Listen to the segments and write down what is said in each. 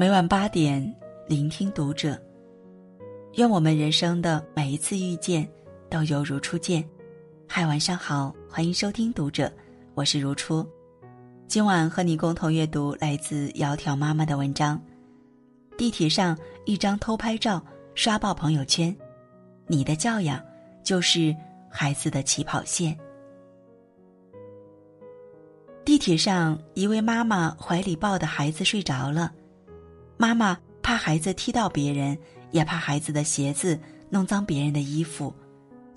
每晚八点，聆听读者。愿我们人生的每一次遇见，都犹如初见。嗨，晚上好，欢迎收听读者，我是如初。今晚和你共同阅读来自窈窕妈妈的文章。地铁上一张偷拍照刷爆朋友圈，你的教养就是孩子的起跑线。地铁上，一位妈妈怀里抱的孩子睡着了，妈妈怕孩子踢到别人，也怕孩子的鞋子弄脏别人的衣服，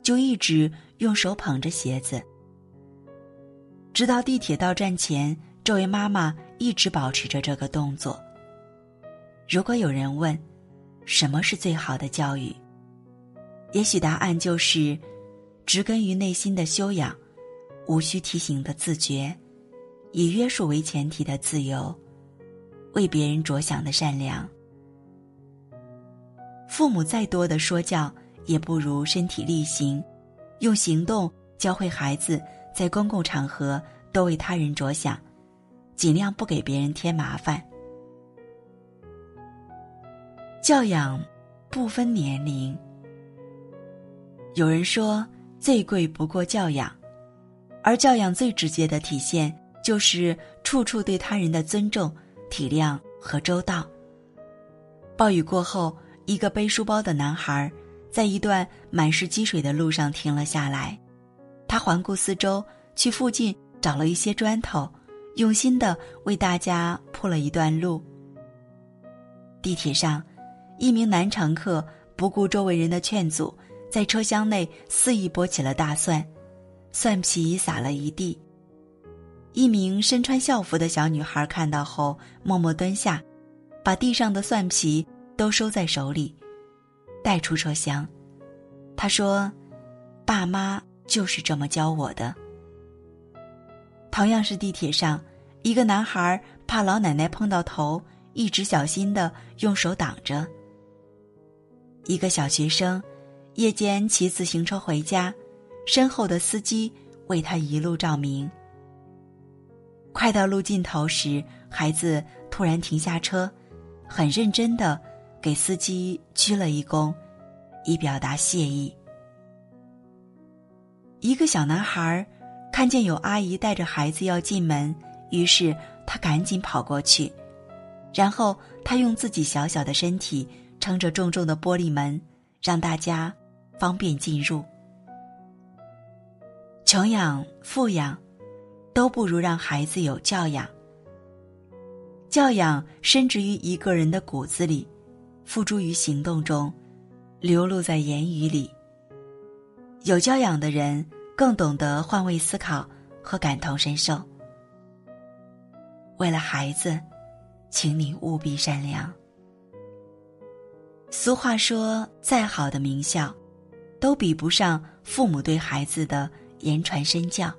就一直用手捧着鞋子。直到地铁到站前，这位妈妈一直保持着这个动作。如果有人问，什么是最好的教育？也许答案就是，植根于内心的修养，无需提醒的自觉。以约束为前提的自由，为别人着想的善良。父母再多的说教，也不如身体力行，用行动教会孩子在公共场合多为他人着想，尽量不给别人添麻烦。教养不分年龄。有人说，最贵不过教养，而教养最直接的体现。就是处处对他人的尊重、体谅和周到。暴雨过后，一个背书包的男孩在一段满是积水的路上停了下来。他环顾四周，去附近找了一些砖头，用心的为大家铺了一段路。地铁上，一名男乘客不顾周围人的劝阻，在车厢内肆意剥起了大蒜，蒜皮撒了一地。一名身穿校服的小女孩看到后，默默蹲下，把地上的蒜皮都收在手里，带出车厢。她说：“爸妈就是这么教我的。”同样是地铁上，一个男孩怕老奶奶碰到头，一直小心的用手挡着。一个小学生，夜间骑自行车回家，身后的司机为他一路照明。快到路尽头时，孩子突然停下车，很认真的给司机鞠了一躬，以表达谢意。一个小男孩看见有阿姨带着孩子要进门，于是他赶紧跑过去，然后他用自己小小的身体撑着重重的玻璃门，让大家方便进入。穷养富养。都不如让孩子有教养。教养深植于一个人的骨子里，付诸于行动中，流露在言语里。有教养的人更懂得换位思考和感同身受。为了孩子，请你务必善良。俗话说，再好的名校，都比不上父母对孩子的言传身教。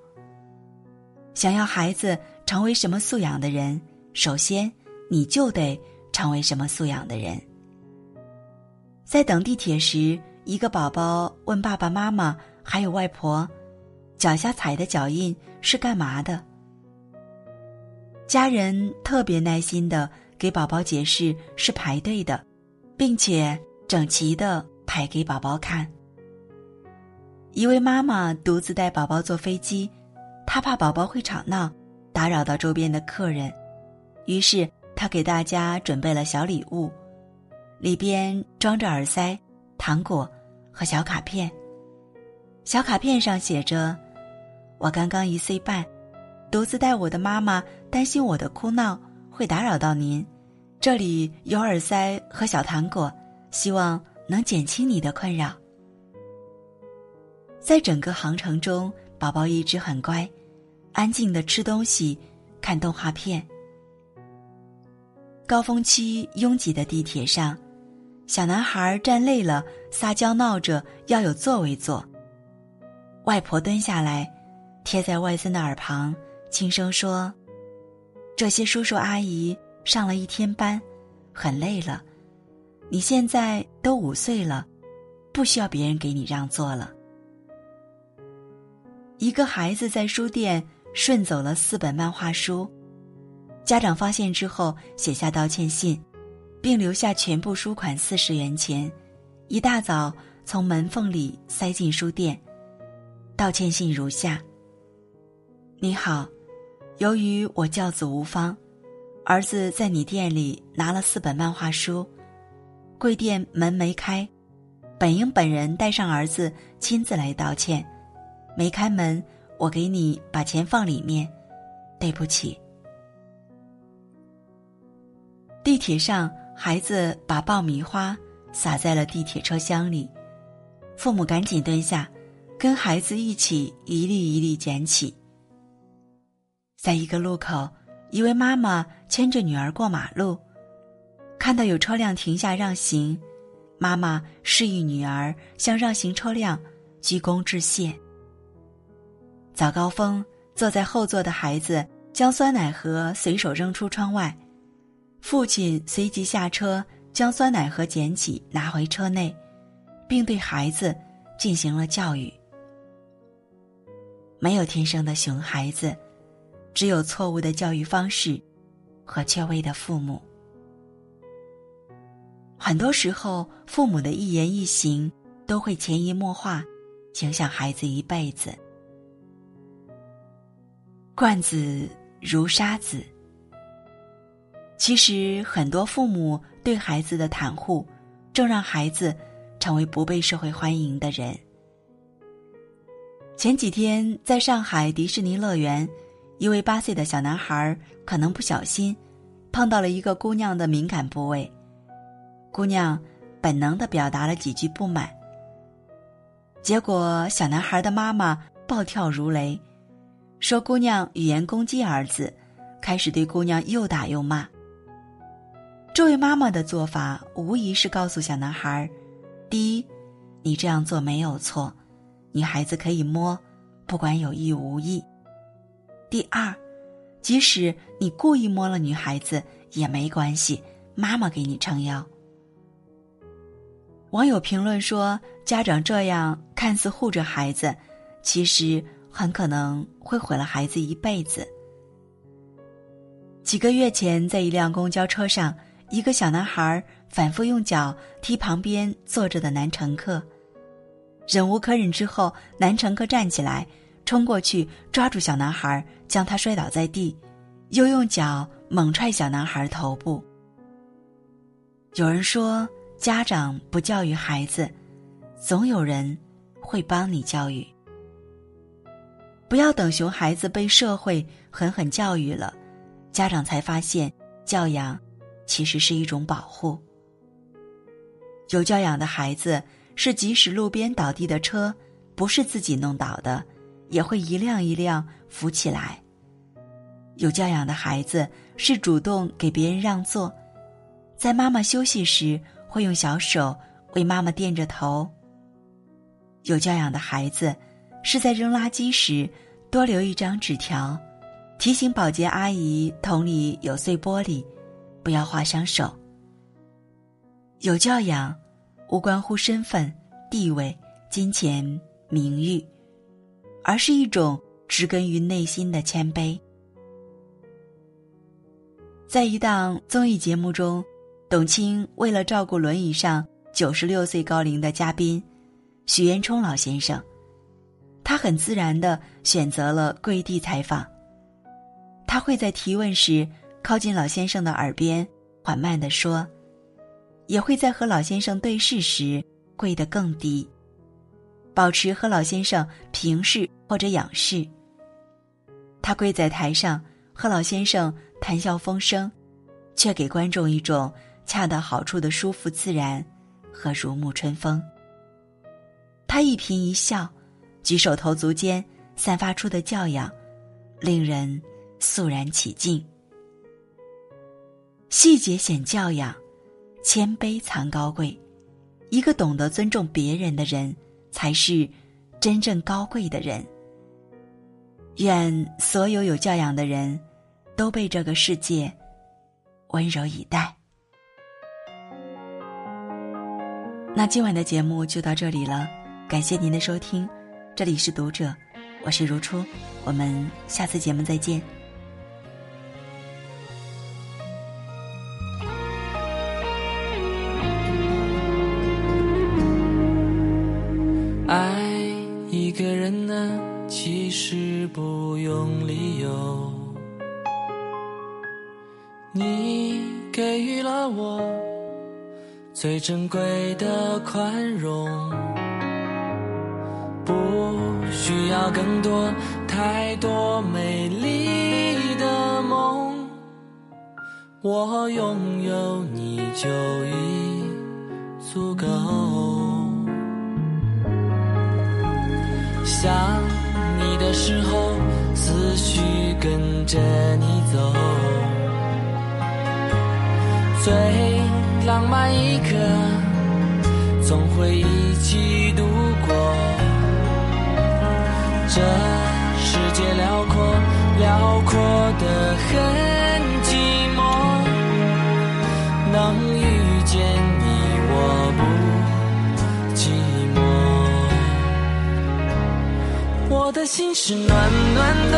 想要孩子成为什么素养的人，首先你就得成为什么素养的人。在等地铁时，一个宝宝问爸爸妈妈还有外婆：“脚下踩的脚印是干嘛的？”家人特别耐心的给宝宝解释是排队的，并且整齐的排给宝宝看。一位妈妈独自带宝宝坐飞机。他怕宝宝会吵闹，打扰到周边的客人，于是他给大家准备了小礼物，里边装着耳塞、糖果和小卡片。小卡片上写着：“我刚刚一岁半，独自带我的妈妈，担心我的哭闹会打扰到您，这里有耳塞和小糖果，希望能减轻你的困扰。”在整个航程中。宝宝一直很乖，安静的吃东西，看动画片。高峰期拥挤的地铁上，小男孩站累了，撒娇闹着要有座位坐。外婆蹲下来，贴在外孙的耳旁，轻声说：“这些叔叔阿姨上了一天班，很累了。你现在都五岁了，不需要别人给你让座了。”一个孩子在书店顺走了四本漫画书，家长发现之后写下道歉信，并留下全部书款四十元钱，一大早从门缝里塞进书店。道歉信如下：你好，由于我教子无方，儿子在你店里拿了四本漫画书，贵店门没开，本应本人带上儿子亲自来道歉，没开门，我给你把钱放里面，对不起。地铁上。孩子把爆米花撒在了地铁车厢里，父母赶紧蹲下，跟孩子一起一粒一粒捡起。在一个路口，一位妈妈牵着女儿过马路，看到有车辆停下让行，妈妈示意女儿向让行车辆鞠躬致谢。早高峰，坐在后座的孩子将酸奶盒随手扔出窗外。父亲随即下车，将酸奶盒捡起，拿回车内，并对孩子进行了教育。没有天生的熊孩子，只有错误的教育方式和缺位的父母。很多时候，父母的一言一行都会潜移默化，影响孩子一辈子。惯子如杀子。其实，很多父母对孩子的袒护，正让孩子成为不被社会欢迎的人。前几天，在上海迪士尼乐园，一位八岁的小男孩可能不小心碰到了一个姑娘的敏感部位，姑娘本能的表达了几句不满。结果，小男孩的妈妈暴跳如雷，说姑娘语言攻击儿子，开始对姑娘又打又骂。这位妈妈的做法无疑是告诉小男孩：第一，你这样做没有错，女孩子可以摸，不管有意无意；第二，即使你故意摸了女孩子也没关系，妈妈给你撑腰。网友评论说：“家长这样看似护着孩子，其实很可能会毁了孩子一辈子。”几个月前，在一辆公交车上。一个小男孩反复用脚踢旁边坐着的男乘客，忍无可忍之后，男乘客站起来，冲过去抓住小男孩，将他摔倒在地，又用脚猛踹小男孩头部。有人说，家长不教育孩子，总有人会帮你教育。不要等熊孩子被社会狠狠教育了，家长才发现教养。其实是一种保护。有教养的孩子是，即使路边倒地的车不是自己弄倒的，也会一辆一辆扶起来。有教养的孩子是主动给别人让座，在妈妈休息时会用小手为妈妈垫着头。有教养的孩子是在扔垃圾时多留一张纸条，提醒保洁阿姨桶里有碎玻璃。不要划伤手。有教养，无关乎身份、地位、金钱、名誉，而是一种植根于内心的谦卑。在一档综艺节目中，董卿为了照顾轮椅上九十六岁高龄的嘉宾许渊冲老先生，他很自然的选择了跪地采访。他会在提问时。靠近老先生的耳边，缓慢地说：“也会在和老先生对视时跪得更低，保持和老先生平视或者仰视。他跪在台上和老先生谈笑风生，却给观众一种恰到好处的舒服自然和如沐春风。他一颦一笑，举手投足间散发出的教养，令人肃然起敬。”细节显教养，谦卑藏高贵。一个懂得尊重别人的人，才是真正高贵的人。愿所有有教养的人，都被这个世界温柔以待。那今晚的节目就到这里了，感谢您的收听。这里是读者我是如初我们下次节目再见。爱一个人呢其实不用理由。你给予了我最珍贵的宽容。需要更多太多美丽的梦，我拥有你就已足够。想你的时候，思绪跟着你走。最浪漫一刻，总会一起度过。这世界辽阔，辽阔的很寂寞。能遇见你，我不寂寞。我的心是暖暖的，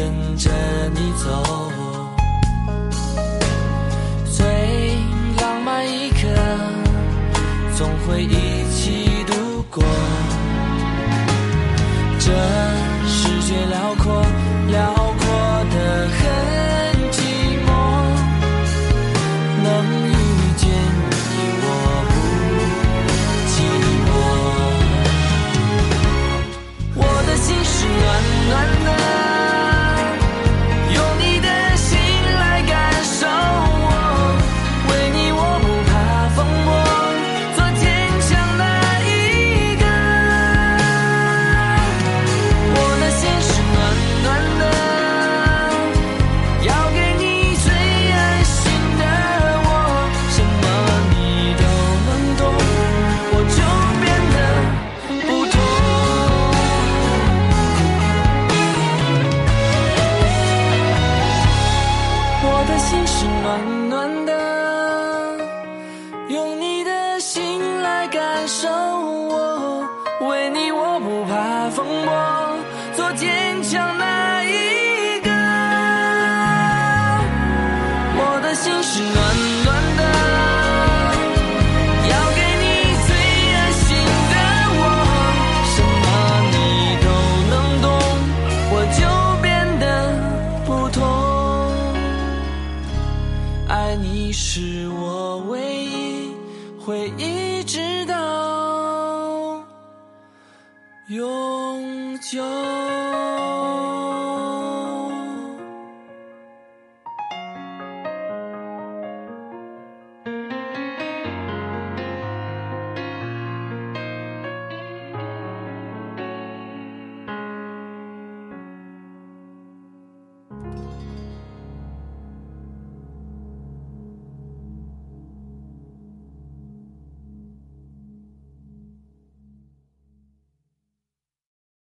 跟着你走，最浪漫一刻，总会一起度过。这，暖。